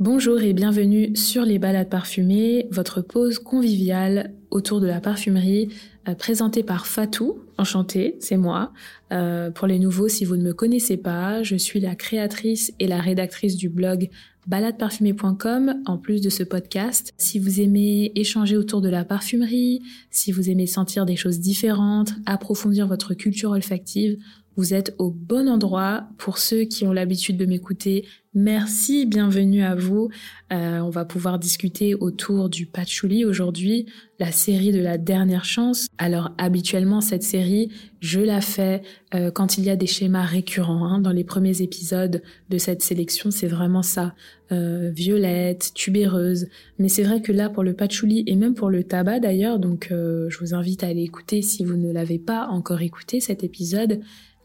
Bonjour et bienvenue sur les balades parfumées, votre pause conviviale autour de la parfumerie, euh, présentée par Fatou. Enchantée, c'est moi. Euh, pour les nouveaux, si vous ne me connaissez pas, je suis la créatrice et la rédactrice du blog baladeparfumée.com en plus de ce podcast. Si vous aimez échanger autour de la parfumerie, si vous aimez sentir des choses différentes, approfondir votre culture olfactive, vous êtes au bon endroit. Pour ceux qui ont l'habitude de m'écouter, merci, bienvenue à vous. Euh, on va pouvoir discuter autour du patchouli aujourd'hui, la série de la dernière chance. Alors habituellement, cette série, je la fais euh, quand il y a des schémas récurrents. Hein. Dans les premiers épisodes de cette sélection, c'est vraiment ça. Euh, violette, tubéreuse. Mais c'est vrai que là, pour le patchouli et même pour le tabac d'ailleurs, donc je vous invite à aller écouter si vous ne l'avez pas encore écouté cet épisode.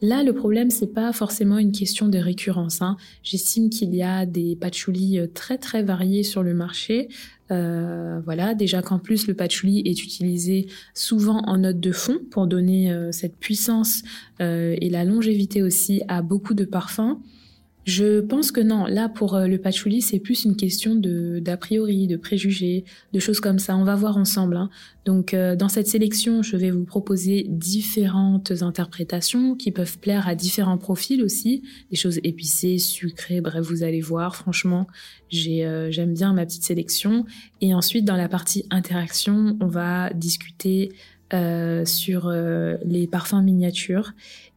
Là, le problème, c'est pas forcément une question de récurrence. Hein. J'estime qu'il y a des patchoulis euh, très très variés sur le marché. Euh, voilà, déjà qu'en plus le patchouli est utilisé souvent en note de fond pour donner euh, cette puissance et la longévité aussi à beaucoup de parfums. Je pense que non. Là, pour euh, le patchouli, c'est plus une question de d'a priori, de préjugés, de choses comme ça. On va voir ensemble. Hein. Donc, euh, dans cette sélection, je vais vous proposer différentes interprétations qui peuvent plaire à différents profils aussi. Des choses épicées, sucrées. Bref, vous allez voir. Franchement, euh, j'aime bien ma petite sélection. Et ensuite, dans la partie interaction, on va discuter sur les parfums miniatures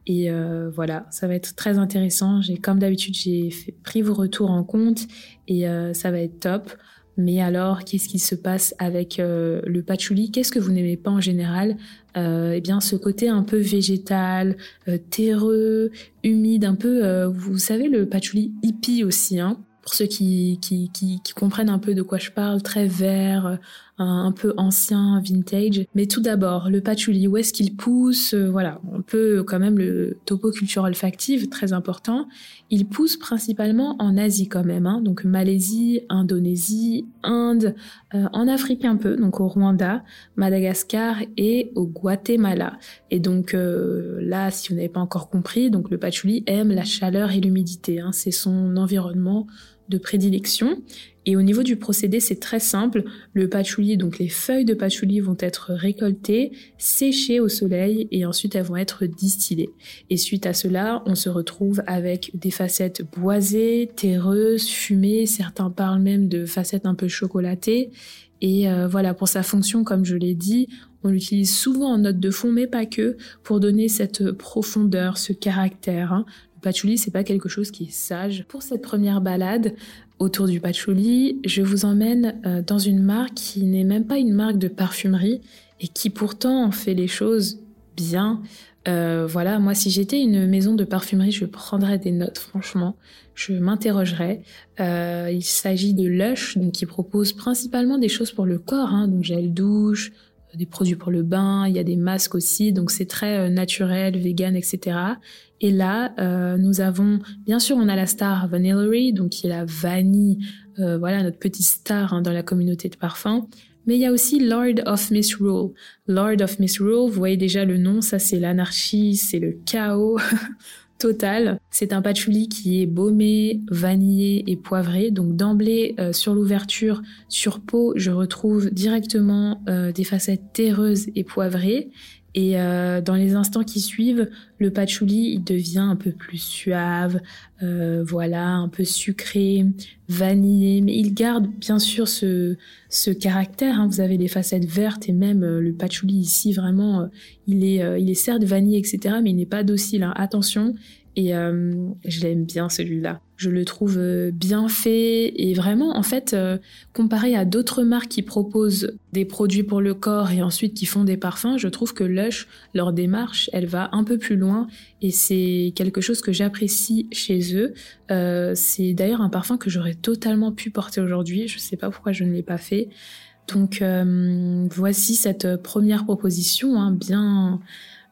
et euh, voilà, ça va être très intéressant. J'ai, comme d'habitude, j'ai pris vos retours en compte et euh, ça va être top. Mais alors, qu'est-ce qui se passe avec euh, le patchouli? Qu'est-ce que vous n'aimez pas en général? Eh bien, ce côté un peu végétal, terreux, humide, un peu, vous savez, le patchouli hippie aussi. Hein pour ceux qui, qui, qui, qui, comprennent un peu de quoi je parle, très vert, un, peu ancien, vintage. Mais tout d'abord, le patchouli, où est-ce qu'il pousse euh, Voilà, on peut quand même le topo culture olfactive, très important. Il pousse principalement en Asie quand même, hein, donc Malaisie, Indonésie, Inde, euh, en Afrique un peu, donc au Rwanda, Madagascar et au Guatemala. Et donc euh, là, si vous n'avez pas encore compris, donc le patchouli aime la chaleur et l'humidité. Hein, c'est son environnement de prédilection. Et au niveau du procédé, c'est très simple. Le patchouli, donc les feuilles de patchouli vont être récoltées, séchées au soleil et ensuite elles vont être distillées. Et suite à cela, on se retrouve avec des facettes boisées, terreuses, fumées. Certains parlent même de facettes un peu chocolatées. Et euh, voilà, pour sa fonction, comme je l'ai dit, on l'utilise souvent en note de fond, mais pas que, pour donner cette profondeur, ce caractère. Hein. Patchouli, c'est pas quelque chose qui est sage. Pour cette première balade, autour du patchouli, je vous emmène euh, dans une marque qui n'est même pas une marque de parfumerie et qui pourtant fait les choses bien. Euh, voilà, moi si j'étais une maison de parfumerie, je prendrais des notes, franchement. Je m'interrogerais. Euh, il s'agit de Lush, donc qui propose principalement des choses pour le corps, hein, donc gel douche, des produits pour le bain, il y a des masques aussi, donc c'est très naturel, vegan, etc. Et là, euh, nous avons, bien sûr, on a la star Vanillary, donc qui est la vanille, euh, voilà notre petite star hein, dans la communauté de parfums. Mais il y a aussi Lord of Misrule. Lord of Misrule, vous voyez déjà le nom, ça c'est l'anarchie, c'est le chaos total. C'est un patchouli qui est baumé, vanillé et poivré. Donc d'emblée, euh, sur l'ouverture, sur peau, je retrouve directement des facettes terreuses et poivrées. Et euh, dans les instants qui suivent, le patchouli il devient un peu plus suave, euh, voilà, un peu sucré, vanillé, mais il garde bien sûr ce, ce caractère. Hein. Vous avez les facettes vertes et même euh, le patchouli ici vraiment, il est il est certes vanillé etc, mais il n'est pas docile. Hein. Attention, et euh, je l'aime bien celui-là. Je le trouve euh, bien fait et vraiment en fait euh, comparé à d'autres marques qui proposent des produits pour le corps et ensuite qui font des parfums, je trouve que Lush leur démarche, elle va un peu plus loin et c'est quelque chose que j'apprécie chez eux. c'est d'ailleurs un parfum que j'aurais totalement pu porter aujourd'hui, je sais pas pourquoi je ne l'ai pas fait. Donc voici cette première proposition hein, bien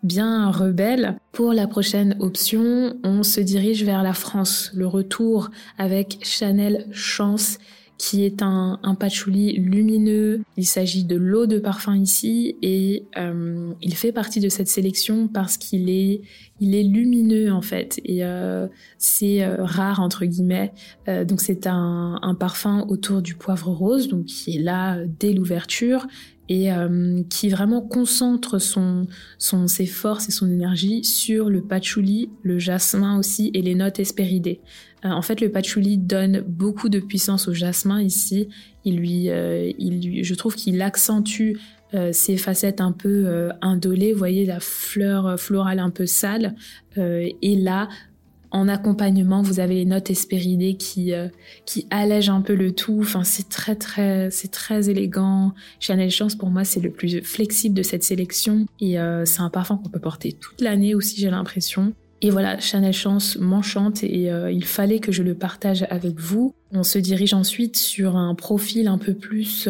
bien rebelle. Pour la prochaine option, on se dirige vers la France. Le retour avec Chanel Chance qui est un, patchouli lumineux. Il s'agit de l'eau de parfum ici et euh, il fait partie de cette sélection parce qu'il est, il est lumineux en fait et euh, c'est euh, rare entre guillemets. Donc c'est un, un parfum autour du poivre rose, donc qui est là dès l'ouverture et euh, qui vraiment concentre son, ses forces et son énergie sur le patchouli, le jasmin aussi et les notes espéridées. Euh, en fait, le patchouli donne beaucoup de puissance au jasmin ici. Il lui, euh, il lui, je trouve qu'il accentue ses facettes un peu indolées, vous voyez la fleur florale un peu sale. et là, en accompagnement, vous avez les notes espéridées qui euh, qui allègent un peu le tout. Enfin, c'est très très c'est très élégant. Chanel Chance pour moi c'est le plus flexible de cette sélection et euh, c'est un parfum qu'on peut porter toute l'année aussi j'ai l'impression. Et voilà, Chanel Chance m'enchante et euh, il fallait que je le partage avec vous. On se dirige ensuite sur un profil un peu plus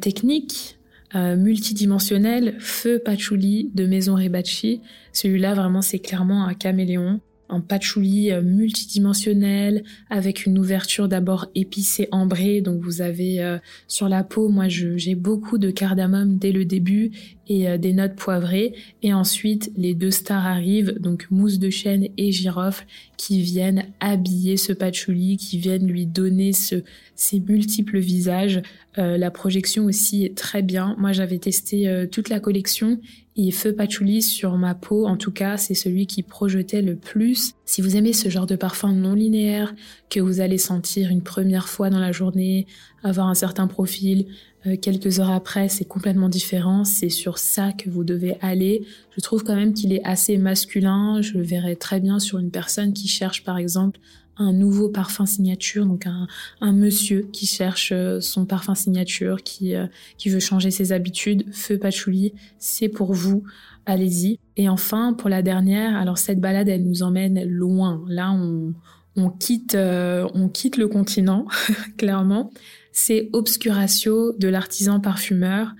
technique, multidimensionnel, feu patchouli de Maison Rebacci. Celui-là, vraiment, c'est clairement un caméléon un patchouli euh, multidimensionnel avec une ouverture d'abord épicée ambrée. Donc vous avez euh, sur la peau, moi j'ai beaucoup de cardamome dès le début et euh, des notes poivrées. Et ensuite les deux stars arrivent, donc mousse de chêne et girofle, qui viennent habiller ce patchouli, qui viennent lui donner ce, ces multiples visages. la projection aussi est très bien. Moi j'avais testé toute la collection et Feu Patchouli sur ma peau, en tout cas, c'est celui qui projetait le plus. Si vous aimez ce genre de parfum non linéaire, que vous allez sentir une première fois dans la journée, avoir un certain profil, euh, quelques heures après, c'est complètement différent. C'est sur ça que vous devez aller. Je trouve quand même qu'il est assez masculin. Je le verrais très bien sur une personne qui cherche, par exemple, un nouveau parfum signature, donc un, monsieur qui cherche euh, son parfum signature, qui, euh, qui veut changer ses habitudes, Feu Patchouli, c'est pour vous, allez-y. Et enfin, pour la dernière, alors cette balade, elle nous emmène loin. Là, on, on quitte, euh, on quitte le continent, clairement. C'est Obscuratio de l'artisan parfumeur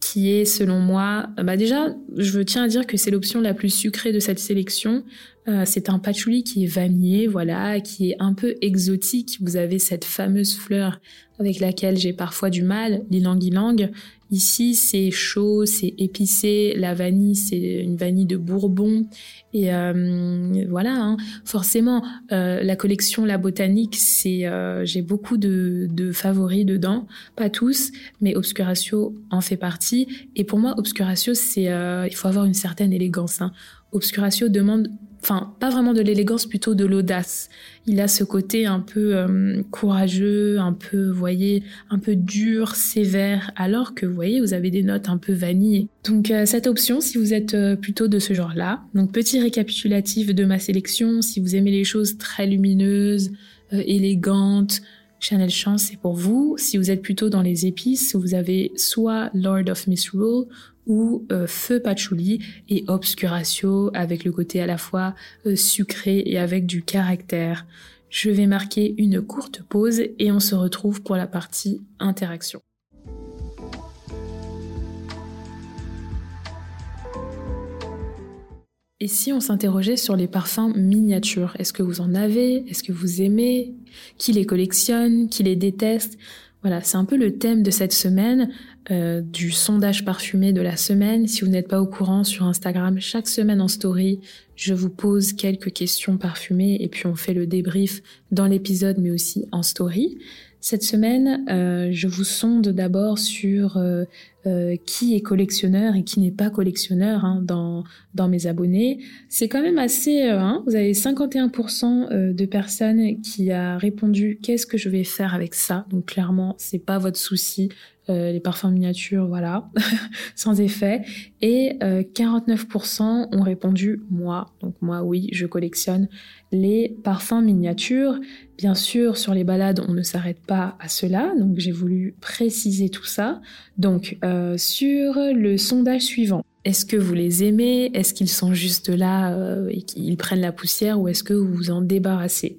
qui est selon moi, bah déjà, je tiens à dire que c'est l'option la plus sucrée de cette sélection. Euh, c'est un patchouli qui est vanillé, voilà, qui est un peu exotique. Vous avez cette fameuse fleur avec laquelle j'ai parfois du mal, l'ilang-ilang. Ici, c'est chaud, c'est épicé. La vanille, c'est une vanille de Bourbon. Et euh, voilà, hein. forcément, euh, la collection La Botanique, c'est j'ai beaucoup de, de, favoris dedans, pas tous, mais Obscuratio en fait partie. Et pour moi, Obscuratio, c'est il faut avoir une certaine élégance. Hein. Obscuratio demande enfin pas vraiment de l'élégance, plutôt de l'audace. Il a ce côté un peu euh, courageux, un peu, voyez, un peu dur, sévère, alors que vous voyez, vous avez des notes un peu vanillées. Donc euh, cette option, si vous êtes euh, plutôt de ce genre-là. Donc petit récapitulatif de ma sélection, si vous aimez les choses très lumineuses, élégantes, Chanel Chance, c'est pour vous. Si vous êtes plutôt dans les épices, vous avez soit Lord of Misrule ou euh, Feu Patchouli et Obscuratio avec le côté à la fois euh, sucré et avec du caractère. Je vais marquer une courte pause et on se retrouve pour la partie interaction. Et si on s'interrogeait sur les parfums miniatures Est-ce que vous en avez? Est-ce que vous aimez? Qui les collectionne? Qui les déteste? Voilà, c'est un peu le thème de cette semaine. Euh, du sondage parfumé de la semaine. Si vous n'êtes pas au courant sur Instagram, chaque semaine en story, je vous pose quelques questions parfumées et puis on fait le débrief dans l'épisode mais aussi en story. Cette semaine, euh, je vous sonde d'abord sur euh, euh, qui est collectionneur et qui n'est pas collectionneur hein, dans, dans mes abonnés. C'est quand même assez... Hein, vous avez 51% de personnes qui a répondu qu'est-ce que je vais faire avec ça? Donc clairement, c'est pas votre souci. Euh, les parfums miniatures, voilà, sans effet. Et 49% euh, ont répondu moi. Donc moi, oui, je collectionne les parfums miniatures. Bien sûr, sur les balades, on ne s'arrête pas à cela, donc j'ai voulu préciser tout ça. Donc, euh, sur le sondage suivant, est-ce que vous les aimez? Est-ce qu'ils sont juste là et qu'ils prennent la poussière ou est-ce que vous vous en débarrassez?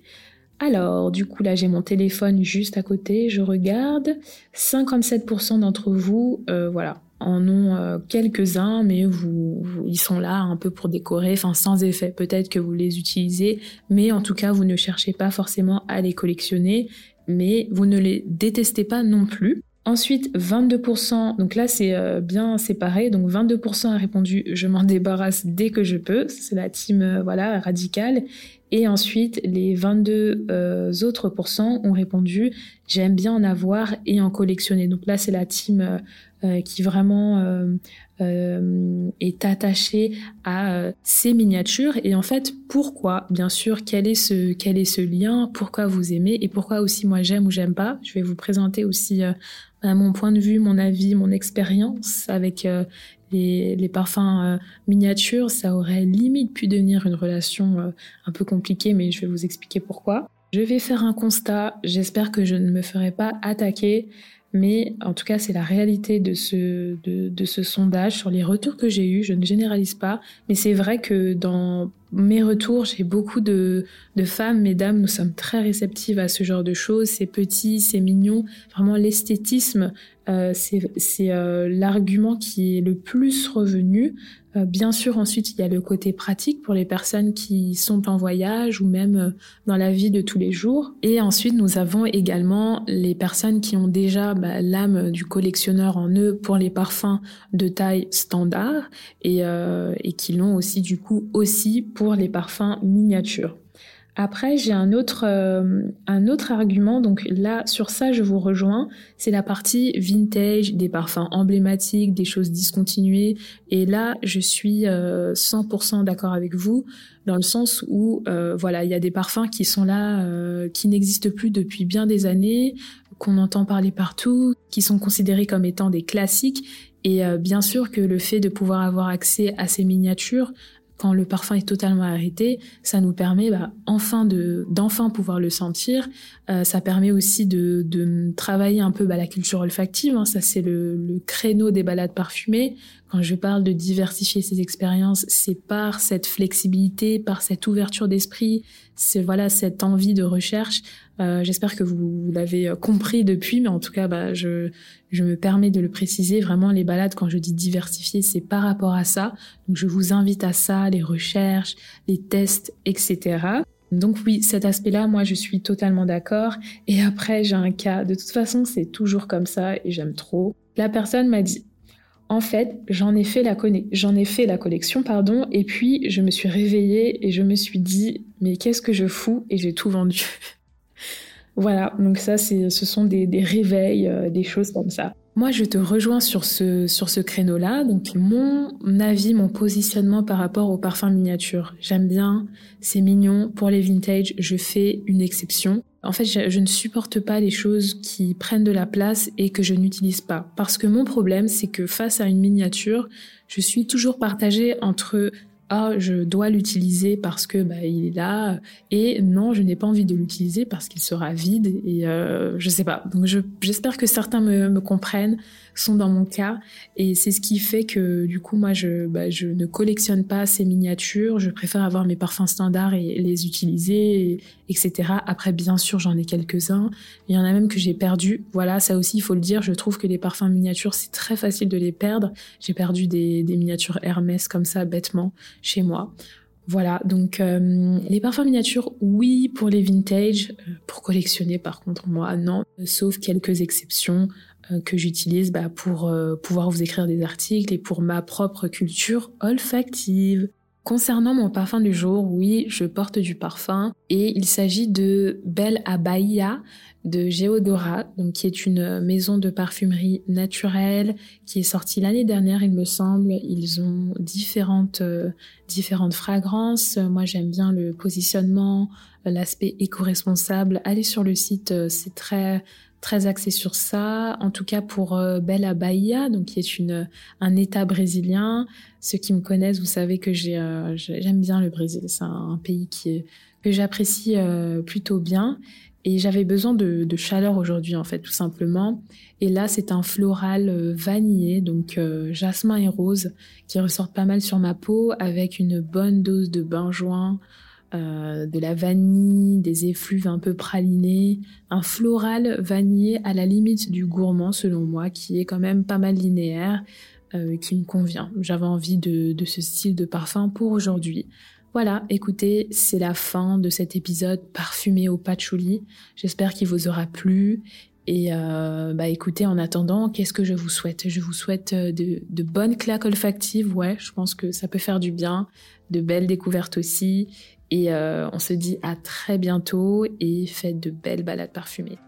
Alors, du coup, là, j'ai mon téléphone juste à côté, je regarde. 57% d'entre vous, euh, voilà, en ont euh, quelques-uns, mais vous, ils sont là un peu pour décorer, enfin sans effet. Peut-être que vous les utilisez, mais en tout cas, vous ne cherchez pas forcément à les collectionner. mais vous ne les détestez pas non plus. Ensuite, 22%, donc là c'est euh, bien séparé, donc 22% a répondu je m'en débarrasse dès que je peux, c'est la team euh, voilà radicale. Et ensuite, les 22 euh, autres pourcents ont répondu j'aime bien en avoir et en collectionner. Donc là c'est la team qui vraiment est attachée à ces miniatures. Et en fait, pourquoi Bien sûr, quel est ce quel est ce lien Pourquoi vous aimez et pourquoi aussi moi j'aime ou j'aime pas? Je vais vous présenter aussi mon point de vue, mon avis, mon expérience avec les, parfums euh, miniatures, ça aurait limite pu devenir une relation euh, un peu compliquée, mais je vais vous expliquer pourquoi. Je vais faire un constat, j'espère que je ne me ferai pas attaquer, mais en tout cas c'est la réalité de ce, de ce sondage sur les retours que j'ai eus, je ne généralise pas, mais c'est vrai que dans mes retours, j'ai beaucoup de, de femmes, mesdames, nous sommes très réceptives à ce genre de choses. C'est petit, c'est mignon. Vraiment, l'esthétisme, euh, c'est euh, l'argument qui est le plus revenu. Euh, bien sûr, ensuite, il y a le côté pratique pour les personnes qui sont en voyage ou même dans la vie de tous les jours. Et ensuite, nous avons également les personnes qui ont déjà bah, l'âme du collectionneur en eux pour les parfums de taille standard et, et qui l'ont aussi du coup aussi pour les parfums miniatures. Après, j'ai un autre, euh, un autre argument. Donc là, sur ça, je vous rejoins. C'est la partie vintage, des parfums emblématiques, des choses discontinuées. Et là, je suis 100% euh, d'accord avec vous dans le sens où, euh, voilà, il y a des parfums qui sont là, qui n'existent plus depuis bien des années, qu'on entend parler partout, qui sont considérés comme étant des classiques. Et bien sûr que le fait de pouvoir avoir accès à ces miniatures quand le parfum est totalement arrêté, ça nous permet bah, enfin de d'enfin pouvoir le sentir. Euh, ça permet aussi de, de travailler un peu bah, la culture olfactive. Hein. ça c'est le, le, créneau des balades parfumées. Quand je parle de diversifier ses expériences, c'est par cette flexibilité, par cette ouverture d'esprit, c'est voilà cette envie de recherche. Euh, J'espère que vous, l'avez euh, compris depuis, mais en tout cas, bah, je, je me permets de le préciser. Vraiment, les balades, quand je dis diversifier, c'est par rapport à ça. Donc, je vous invite à ça, les recherches, les tests, etc. Donc oui, cet aspect-là, moi, je suis totalement d'accord. Et après, j'ai un cas. De toute façon, c'est toujours comme ça et j'aime trop. La personne m'a dit, en fait, j'en ai fait la j'en ai fait la collection, pardon, et puis je me suis réveillée et je me suis dit, mais qu'est-ce que je fous Et j'ai tout vendu. voilà, donc ça, ce sont des, réveils, euh, des choses comme ça. Moi, je te rejoins sur ce, sur ce créneau-là. Donc, mon avis, mon positionnement par rapport aux parfums miniatures. J'aime bien, c'est mignon. Pour les vintage, je fais une exception. En fait, je, ne supporte pas les choses qui prennent de la place et que je n'utilise pas. Parce que mon problème, c'est que face à une miniature, je suis toujours partagée entre ah je dois l'utiliser parce que bah, il est là et non je n'ai pas envie de l'utiliser parce qu'il sera vide et euh, je sais pas. Donc j'espère que certains me, me, comprennent sont dans mon cas. Et c'est ce qui fait que du coup moi je bah, je ne collectionne pas ces miniatures. Je préfère avoir mes parfums standards et les utiliser etc après bien sûr j'en ai quelques uns il y en a même que j'ai perdu. Voilà ça aussi il faut le dire. Je trouve que les parfums miniatures c'est très facile de les perdre. J'ai perdu des, des miniatures Hermès comme ça bêtement chez moi. Voilà, donc euh, les parfums miniatures, oui, pour les vintage, euh, pour collectionner par contre, moi, non, sauf quelques exceptions euh, que j'utilise bah, pour pouvoir vous écrire des articles et pour ma propre culture olfactive. Concernant mon parfum du jour, oui, je porte du parfum et il s'agit de Belle Bahia de Geodora, donc qui est une maison de parfumerie naturelle qui est sortie l'année dernière, il me semble. Ils ont différentes euh, différentes fragrances. Moi, j'aime bien le positionnement, l'aspect éco-responsable. Allez sur le site, euh, c'est très très axé sur ça. En tout cas pour euh, Bella Bahia, donc qui est une un État brésilien. Ceux qui me connaissent, vous savez que j'ai j'aime bien le Brésil. C'est un, pays que j'apprécie plutôt bien. Et j'avais besoin de, chaleur aujourd'hui, en fait, tout simplement. Et là, c'est un floral euh, vanillé, donc euh, jasmin et rose, qui ressortent pas mal sur ma peau, avec une bonne dose de benjoin, euh, de la vanille, des effluves un peu pralinés, un floral vanillé à la limite du gourmand, selon moi, qui est quand même pas mal linéaire, qui me convient. J'avais envie de, de ce style de parfum pour aujourd'hui. Voilà, écoutez, c'est la fin de cet épisode parfumé au patchouli. J'espère qu'il vous aura plu. Et euh, bah écoutez, en attendant, qu'est-ce que je vous souhaite? Je vous souhaite euh, de, de, bonnes claques olfactives, ouais, je pense que ça peut faire du bien, de belles découvertes aussi. Et euh, on se dit à très bientôt et faites de belles balades parfumées.